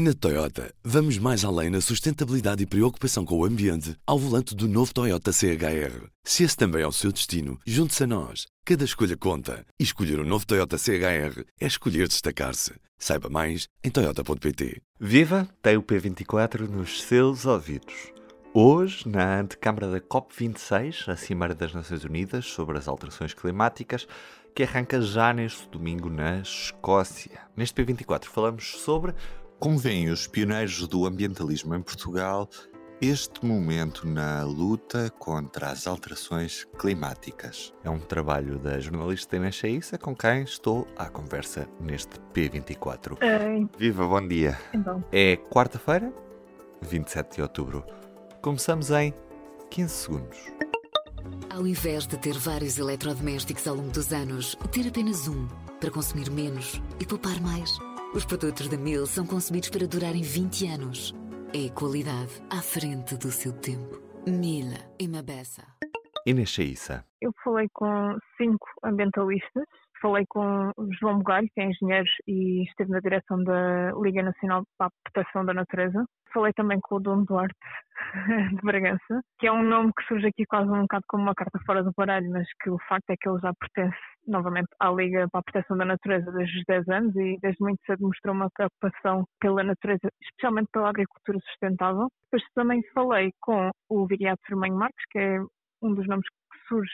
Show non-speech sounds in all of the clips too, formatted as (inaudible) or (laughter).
Na Toyota, vamos mais além na sustentabilidade e preocupação com o ambiente ao volante do novo Toyota CHR. Se esse também é o seu destino, junte-se a nós. Cada escolha conta. E escolher o um novo Toyota CHR é escolher destacar-se. Saiba mais em Toyota.pt. Viva! Tem o P24 nos seus ouvidos. Hoje, na antecâmara da COP26, a Cimeira das Nações Unidas sobre as alterações climáticas, que arranca já neste domingo na Escócia. Neste P24 falamos sobre como veem os pioneiros do ambientalismo em Portugal este momento na luta contra as alterações climáticas? É um trabalho da jornalista Inês Chaissa com quem estou à conversa neste P24. Ei. Viva, bom dia. Então, É quarta-feira, 27 de outubro. Começamos em 15 segundos. Ao invés de ter vários eletrodomésticos ao longo dos anos, ter apenas um para consumir menos e poupar mais. Os produtos da Mil são concebidos para durarem 20 anos. É qualidade à frente do seu tempo. Mila e Mabessa. Inês Chaissa. eu falei com cinco ambientalistas. Falei com o João Bugalho, que é engenheiro e esteve na direção da Liga Nacional para a Proteção da Natureza. Falei também com o Dom Duarte (laughs) de Bragança, que é um nome que surge aqui quase um bocado como uma carta fora do baralho, mas que o facto é que ele já pertence novamente à Liga para a Proteção da Natureza desde os 10 anos e desde muito cedo mostrou uma preocupação pela natureza, especialmente pela agricultura sustentável. Depois também falei com o Viriato Firmanho Marques, que é um dos nomes que surge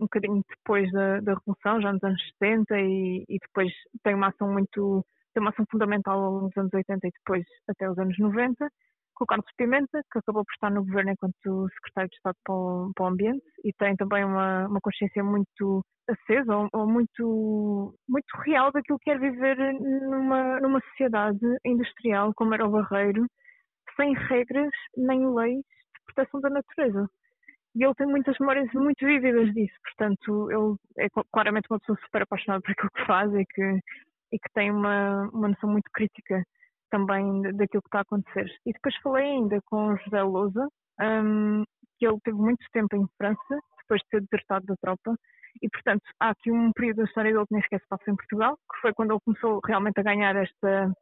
um bocadinho depois da, da Revolução, já nos anos 70, e, e depois tem uma ação muito, tem uma ação fundamental nos anos 80 e depois até os anos 90, com o Carlos Pimenta, que acabou por estar no governo enquanto secretário de Estado para o, para o Ambiente, e tem também uma, uma consciência muito acesa, ou, ou muito, muito real daquilo que é viver numa, numa sociedade industrial como era o Barreiro, sem regras nem leis de proteção da natureza e ele tem muitas memórias muito vívidas disso, portanto, ele é cl- claramente uma pessoa super apaixonada por aquilo que faz e que, e que tem uma, uma noção muito crítica também da- daquilo que está a acontecer. E depois falei ainda com o José Lousa, hum, que ele teve muito tempo em França, depois de ter desertado da tropa, e portanto, há aqui um período da história dele que nem sequer se passa em Portugal, que foi quando ele começou realmente a ganhar esta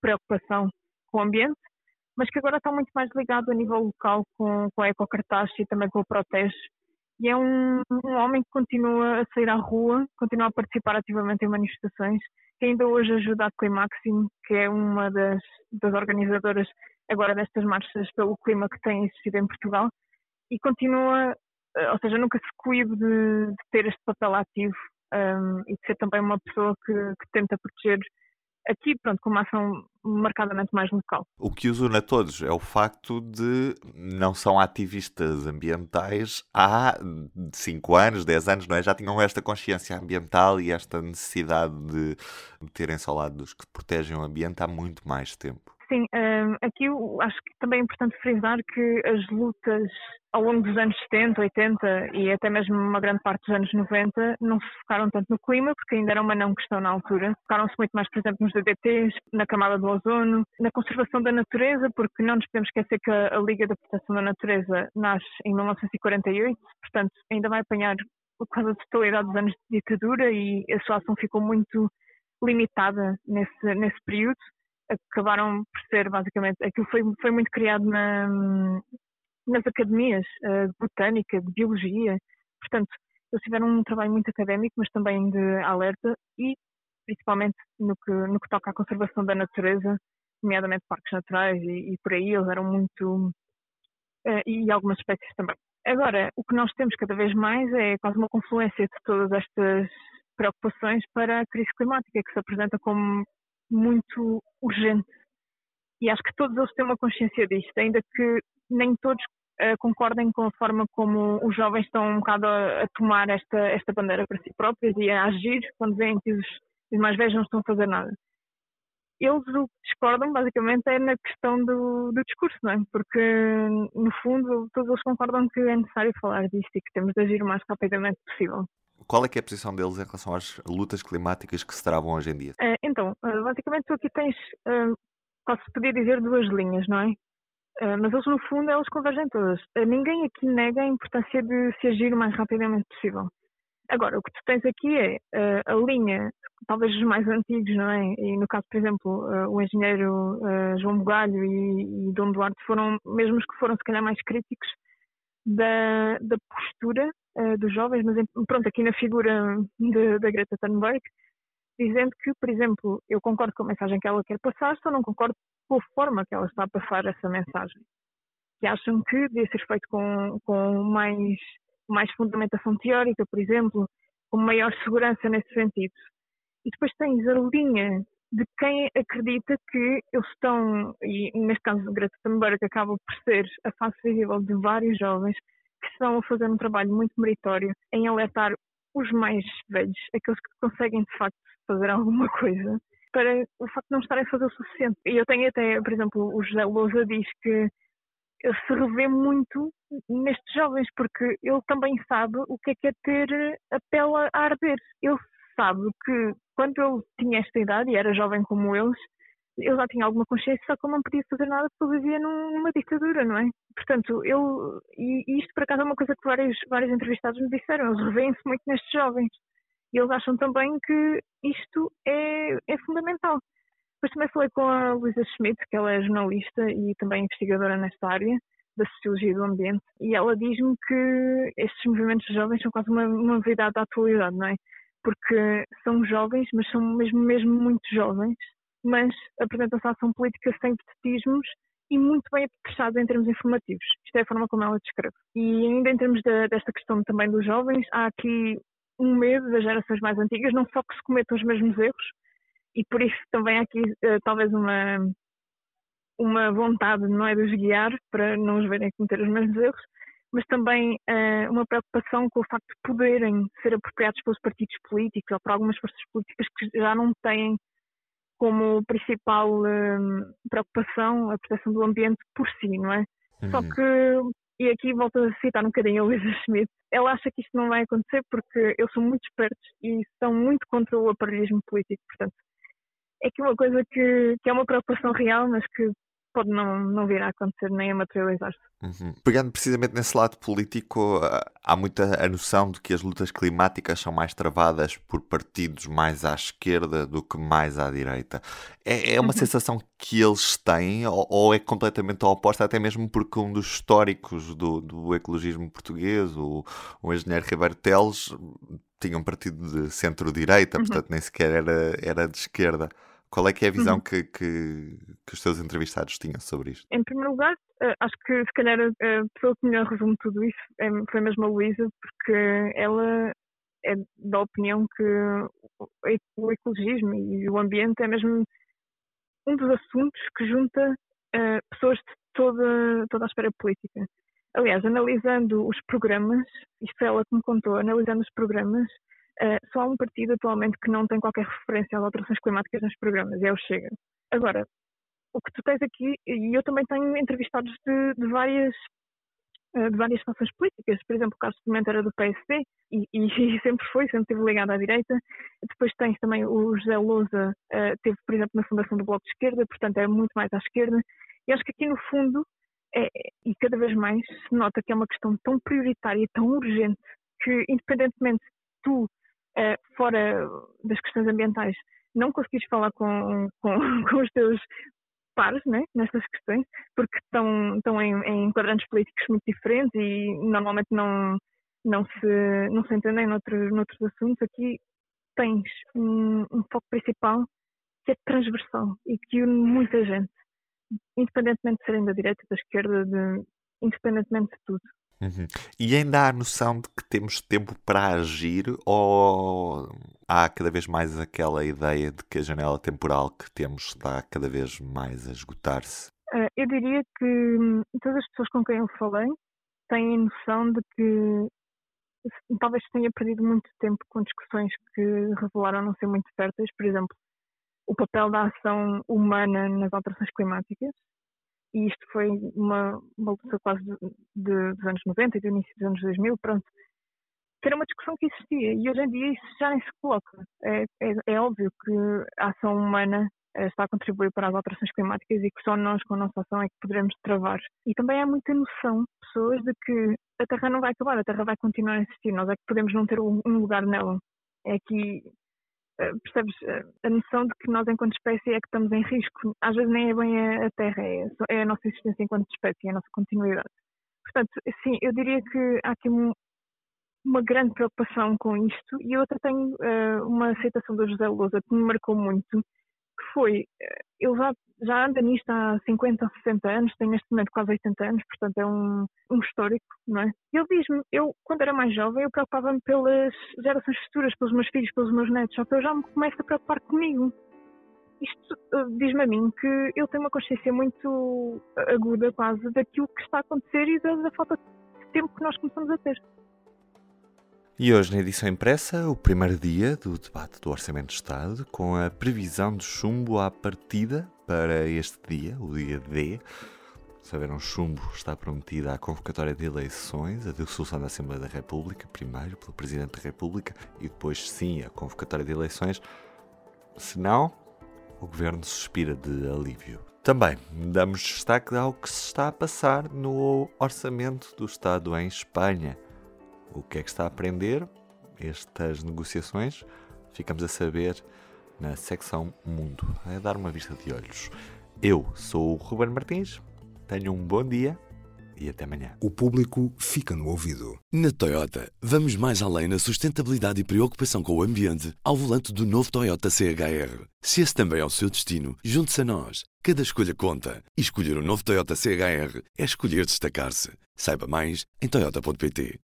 preocupação com o ambiente, mas que agora está muito mais ligado a nível local com, com a Ecocartaz e também com o Protege. E é um, um homem que continua a sair à rua, continua a participar ativamente em manifestações, que ainda hoje ajuda a Climaxim, que é uma das, das organizadoras agora destas marchas pelo clima que têm existido em Portugal, e continua, eh, ou seja, nunca se coíbe de, de ter este papel ativo um, e de ser também uma pessoa que, que tenta proteger aqui, pronto, com uma ação marcadamente mais local. O que os une a todos é o facto de não são ativistas ambientais há 5 anos, 10 anos, não é? Já tinham esta consciência ambiental e esta necessidade de terem-se ao lado dos que protegem o ambiente há muito mais tempo. Sim, hum, aqui eu acho que também é importante frisar que as lutas ao longo dos anos 70, 80 e até mesmo uma grande parte dos anos 90 não se focaram tanto no clima, porque ainda era uma não questão na altura. Focaram-se muito mais, por exemplo, nos DDTs, na camada do ozono, na conservação da natureza, porque não nos podemos esquecer que a Liga da Proteção da Natureza nasce em 1948, portanto ainda vai apanhar quase a totalidade dos anos de ditadura e a sua ação ficou muito limitada nesse, nesse período acabaram por ser basicamente aquilo foi, foi muito criado na, nas academias eh, de botânica, de biologia, portanto eles tiveram um trabalho muito académico, mas também de alerta e principalmente no que, no que toca à conservação da natureza, nomeadamente parques naturais e, e por aí eles eram muito eh, e algumas espécies também. Agora, o que nós temos cada vez mais é quase uma confluência de todas estas preocupações para a crise climática, que se apresenta como muito urgente. E acho que todos eles têm uma consciência disto, ainda que nem todos eh, concordem com a forma como os jovens estão um bocado a, a tomar esta, esta bandeira para si próprios e a agir quando veem que os, os mais velhos não estão a fazer nada. Eles o que discordam, basicamente, é na questão do, do discurso, não é? Porque, no fundo, todos eles concordam que é necessário falar disto e que temos de agir o mais rapidamente possível. Qual é que é a posição deles em relação às lutas climáticas que se travam hoje em dia? Eh, então, eh, basicamente, tu aqui tens, eh, se podia dizer, duas linhas, não é? Eh, mas eles, no fundo, elas convergem todas. Ninguém aqui nega a importância de se agir o mais rapidamente possível. Agora, o que tu tens aqui é eh, a linha talvez os mais antigos, não é? E no caso, por exemplo, uh, o engenheiro uh, João Bugalho e, e Dom Duarte foram mesmo os que foram se calhar mais críticos da, da postura uh, dos jovens, mas pronto, aqui na figura de, da Greta Thunberg, dizendo que, por exemplo, eu concordo com a mensagem que ela quer passar, só não concordo com a forma que ela está a passar essa mensagem. Que acham que devia ser feito com, com mais, mais fundamentação teórica, por exemplo, com maior segurança nesse sentido. E depois tens a linha de quem acredita que eles estão, e neste caso Greta Thunberg acaba por ser a face visível de vários jovens que estão a fazer um trabalho muito meritório em alertar os mais velhos, aqueles que conseguem de facto fazer alguma coisa, para o facto de não estarem a fazer o suficiente. E eu tenho até, por exemplo, o José Lousa diz que se revê muito nestes jovens, porque ele também sabe o que é que é ter a pele a arder. Ele sabe que quando ele tinha esta idade e era jovem como eles, ele já tinha alguma consciência, só que ele não podia fazer nada porque ele vivia numa ditadura, não é? Portanto, ele, e isto por acaso é uma coisa que vários, vários entrevistados me disseram, eles revêem-se muito nestes jovens. E eles acham também que isto é, é fundamental. Depois também falei com a Luísa Schmidt, que ela é jornalista e também investigadora nesta área da sociologia do ambiente, e ela diz-me que estes movimentos jovens são quase uma, uma novidade da atualidade, não é? Porque são jovens, mas são mesmo, mesmo muito jovens, mas apresentam-se a ação política sem petismos e muito bem apetrechados em termos informativos. Isto é a forma como ela descreve. E ainda em termos de, desta questão também dos jovens, há aqui um medo das gerações mais antigas, não só que se cometam os mesmos erros, e por isso também há aqui uh, talvez uma, uma vontade, não é, de os guiar para não os verem cometer os mesmos erros, mas também uh, uma preocupação com o facto de poderem ser apropriados pelos partidos políticos ou por algumas forças políticas que já não têm como principal uh, preocupação a proteção do ambiente por si, não é? Uhum. Só que, e aqui volto a citar um bocadinho a Luísa Schmidt, ela acha que isto não vai acontecer porque eles são muito espertos e são muito contra o aparelhismo político, portanto, é que uma coisa que, que é uma preocupação real, mas que pode não, não vir a acontecer nem a materializar-se. Uhum. Pegando precisamente nesse lado político, há muita a noção de que as lutas climáticas são mais travadas por partidos mais à esquerda do que mais à direita. É, é uma uhum. sensação que eles têm ou, ou, é completamente oposta, até mesmo porque um dos históricos do, do ecologismo português, o, o engenheiro Ribeiro Teles, tinha um partido de centro-direita, uhum. portanto nem sequer era, era de esquerda. Qual é que é a visão uhum. que, que, que, os seus entrevistados tinham sobre isto? Em primeiro lugar, uh, acho que se calhar a pessoa que melhor resume tudo isso é, foi mesmo a Luísa, porque ela é da opinião que o ecologismo e o ambiente é mesmo um dos assuntos que junta uh, pessoas de toda, toda a esfera política. Aliás, analisando os programas, isto ela que me contou, analisando os programas, Uh, só há um partido atualmente que não tem qualquer referência às alterações climáticas nos programas, é o Chega. Agora, o que tu tens aqui, e eu também tenho entrevistados de, de várias uh, de várias fações políticas, por exemplo, o Carlos Pimenta era do PSD e, (laughs) e, sempre foi, sempre esteve ligado à direita. Depois tens também o José Lousa, uh, teve, por exemplo, na fundação do Bloco de Esquerda, portanto é muito mais à esquerda. E acho que aqui no fundo, é, e cada vez mais, se nota que é uma questão tão prioritária tão urgente que, independentemente tu fora das questões ambientais, não conseguires falar com, com, (laughs) com os teus pares né, nestas questões, porque estão, estão em, em quadrantes políticos muito diferentes e normalmente não, não, se, não se entendem noutros, noutros assuntos. Aqui tens um, um foco principal que é transversal e que une muita gente, independentemente de serem da direita, da esquerda, de, independentemente de tudo. Uhum. E ainda há a noção de que temos tempo para agir ou há cada vez mais aquela ideia de que a janela temporal que temos está cada vez mais a esgotar-se? Uh, eu diria que hum, todas as pessoas com quem eu falei têm noção de que talvez tenha perdido muito tempo com discussões que revelaram não ser muito férteis, por exemplo, o papel da ação humana nas alterações climáticas, e isto foi uma, uma luta quase de, de, dos anos 90 e do início dos anos 2000, pronto, que era uma discussão que existia e hoje em dia isso já nem se coloca. É, é, é óbvio que a ação humana eh, está a contribuir para as alterações climáticas e que só nós, com a nossa ação, é que poderemos travar. E também há muita noção, pessoas, de que a Terra não vai acabar, a Terra vai continuar a existir, nós é que podemos não ter um lugar nela. É que percebes a noção de que nós, enquanto espécie, é que estamos em risco. Às vezes nem é bem a Terra, é, é a nossa existência enquanto espécie, é a nossa continuidade. Portanto, sim, eu diria que há aqui um, uma grande preocupação com isto e eu até tenho uh, uma aceitação do José Lousa que me marcou muito, foi, ele já, já anda nisto há 50 ou 60 anos, tem neste momento quase 80 anos, portanto é um, um histórico, não é? Ele diz-me, eu quando era mais jovem eu preocupava-me pelas gerações futuras, pelos meus filhos, pelos meus netos, só que eu já me começo a preocupar comigo. Isto uh, diz-me a mim que ele tem uma consciência muito aguda quase daquilo que está a acontecer e da, da falta de tempo que nós começamos a ter. E hoje, na edição impressa, o primeiro dia do debate do Orçamento de Estado, com a previsão de chumbo à partida para este dia, o dia D. Saber um chumbo está prometida a convocatória de eleições, a dissolução da Assembleia da República, primeiro pelo Presidente da República e depois, sim, a convocatória de eleições. Se não, o Governo suspira de alívio. Também damos destaque ao que se está a passar no Orçamento do Estado em Espanha o que é que está a aprender estas negociações? Ficamos a saber na secção Mundo, a dar uma vista de olhos. Eu sou o Ruben Martins, tenho um bom dia e até amanhã. O público fica no ouvido. Na Toyota, vamos mais além na sustentabilidade e preocupação com o ambiente ao volante do novo Toyota CHR. Se esse também é o seu destino, junte-se a nós. Cada escolha conta. E escolher o um novo Toyota CHR é escolher destacar-se. Saiba mais em Toyota.pt.